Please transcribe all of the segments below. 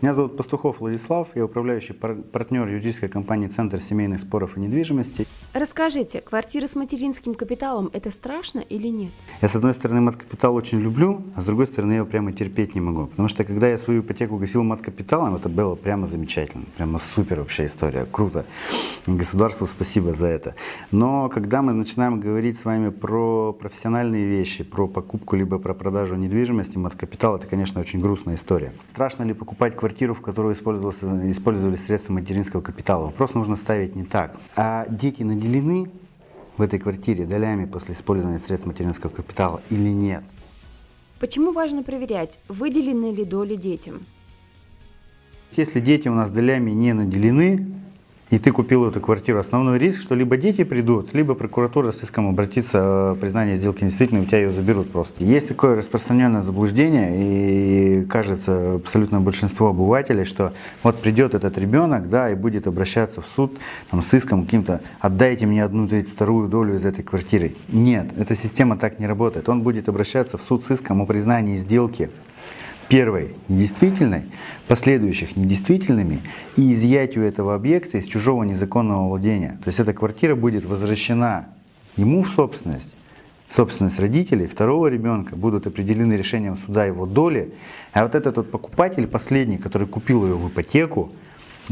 Меня зовут Пастухов Владислав, я управляющий пар- партнер юридической компании «Центр семейных споров и недвижимости». Расскажите, квартира с материнским капиталом – это страшно или нет? Я, с одной стороны, мат-капитал очень люблю, а с другой стороны, я его прямо терпеть не могу. Потому что, когда я свою ипотеку гасил мат-капиталом, это было прямо замечательно. Прямо супер вообще история. Круто. Государству спасибо за это. Но когда мы начинаем говорить с вами про профессиональные вещи, про покупку либо про продажу недвижимости, мат-капитал – это, конечно, очень грустная история. Страшно ли покупать квартиру, в которой использовали средства материнского капитала? Вопрос нужно ставить не так. А дети наделены в этой квартире долями после использования средств материнского капитала или нет? Почему важно проверять, выделены ли доли детям? Если дети у нас долями не наделены, и ты купил эту квартиру, основной риск, что либо дети придут, либо прокуратура с иском обратится, э, признание сделки недействительной, у тебя ее заберут просто. Есть такое распространенное заблуждение, и кажется абсолютно большинство обывателей, что вот придет этот ребенок, да, и будет обращаться в суд там, с иском каким-то, отдайте мне одну тридцать вторую долю из этой квартиры. Нет, эта система так не работает. Он будет обращаться в суд с иском о признании сделки первой недействительной, последующих недействительными и изъятию этого объекта из чужого незаконного владения. То есть эта квартира будет возвращена ему в собственность, собственность родителей, второго ребенка будут определены решением суда его доли, а вот этот вот покупатель, последний, который купил ее в ипотеку,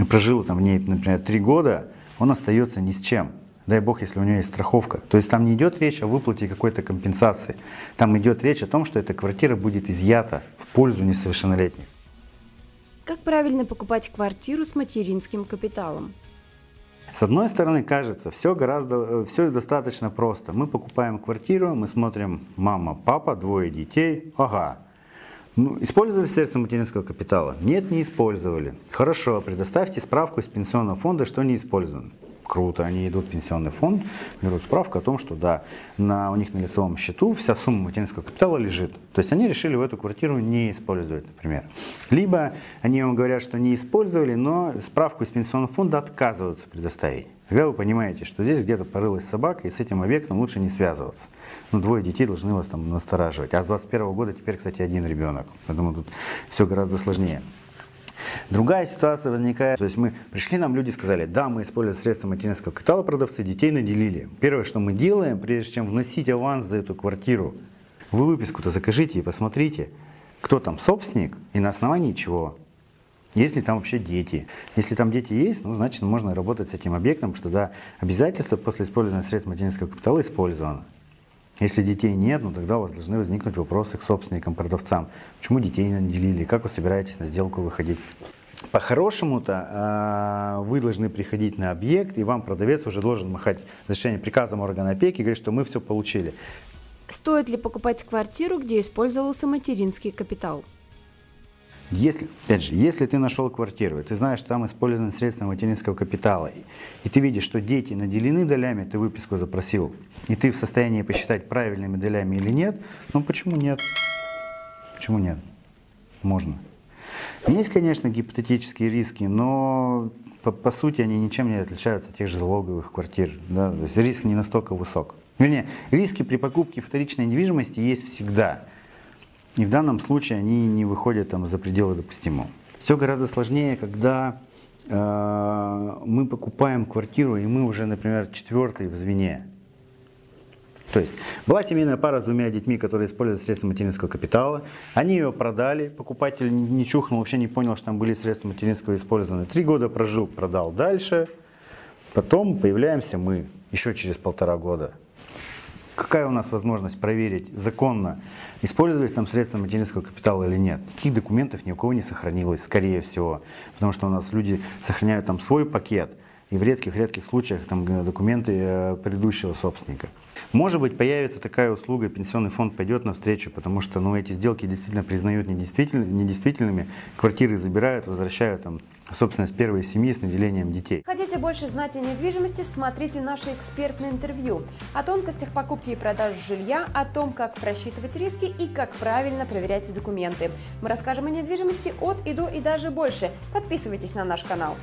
прожил там в ней, например, три года, он остается ни с чем. Дай бог, если у него есть страховка. То есть там не идет речь о выплате какой-то компенсации. Там идет речь о том, что эта квартира будет изъята в пользу несовершеннолетних. Как правильно покупать квартиру с материнским капиталом? С одной стороны, кажется, все гораздо, все достаточно просто. Мы покупаем квартиру, мы смотрим мама, папа, двое детей. Ага. Ну, использовали средства материнского капитала? Нет, не использовали. Хорошо, предоставьте справку из пенсионного фонда, что не использовано. Круто, они идут в пенсионный фонд, берут справку о том, что да, на, у них на лицевом счету вся сумма материнского капитала лежит. То есть они решили в эту квартиру не использовать, например. Либо они вам говорят, что не использовали, но справку из пенсионного фонда отказываются предоставить. Тогда вы понимаете, что здесь где-то порылась собака, и с этим объектом лучше не связываться. Ну, двое детей должны вас там настораживать. А с 21 года теперь, кстати, один ребенок. Поэтому тут все гораздо сложнее. Другая ситуация возникает, то есть мы пришли, нам люди сказали, да, мы используем средства материнского капитала, продавцы детей наделили. Первое, что мы делаем, прежде чем вносить аванс за эту квартиру, вы выписку-то закажите и посмотрите, кто там собственник и на основании чего. Если там вообще дети. Если там дети есть, ну, значит, можно работать с этим объектом, что да, обязательства после использования средств материнского капитала использовано. Если детей нет, ну тогда у вас должны возникнуть вопросы к собственникам, продавцам. Почему детей не наделили? Как вы собираетесь на сделку выходить? По-хорошему-то вы должны приходить на объект, и вам продавец уже должен махать разрешение приказом органа опеки говорить, что мы все получили. Стоит ли покупать квартиру, где использовался материнский капитал? Если, опять же, если ты нашел квартиру, и ты знаешь, что там использованы средства материнского капитала, и ты видишь, что дети наделены долями, ты выписку запросил, и ты в состоянии посчитать, правильными долями или нет, ну почему нет? Почему нет? Можно. Есть, конечно, гипотетические риски, но по, по сути они ничем не отличаются от тех же залоговых квартир. Да? То есть риск не настолько высок. Вернее, риски при покупке вторичной недвижимости есть всегда. И в данном случае они не выходят там, за пределы допустимого. Все гораздо сложнее, когда э, мы покупаем квартиру, и мы уже, например, четвертый в звене. То есть была семейная пара с двумя детьми, которые использовали средства материнского капитала. Они ее продали, покупатель не чухнул, вообще не понял, что там были средства материнского использованы. Три года прожил, продал дальше. Потом появляемся мы еще через полтора года. Какая у нас возможность проверить законно, использовались там средства материнского капитала или нет? Каких документов ни у кого не сохранилось, скорее всего. Потому что у нас люди сохраняют там свой пакет, и в редких-редких случаях там документы э, предыдущего собственника. Может быть, появится такая услуга, пенсионный фонд пойдет навстречу, потому что ну, эти сделки действительно признают недействительными, недействительными, квартиры забирают, возвращают там, собственность первой семьи с наделением детей. Хотите больше знать о недвижимости, смотрите наше экспертное интервью о тонкостях покупки и продажи жилья, о том, как просчитывать риски и как правильно проверять документы. Мы расскажем о недвижимости от и до и даже больше. Подписывайтесь на наш канал.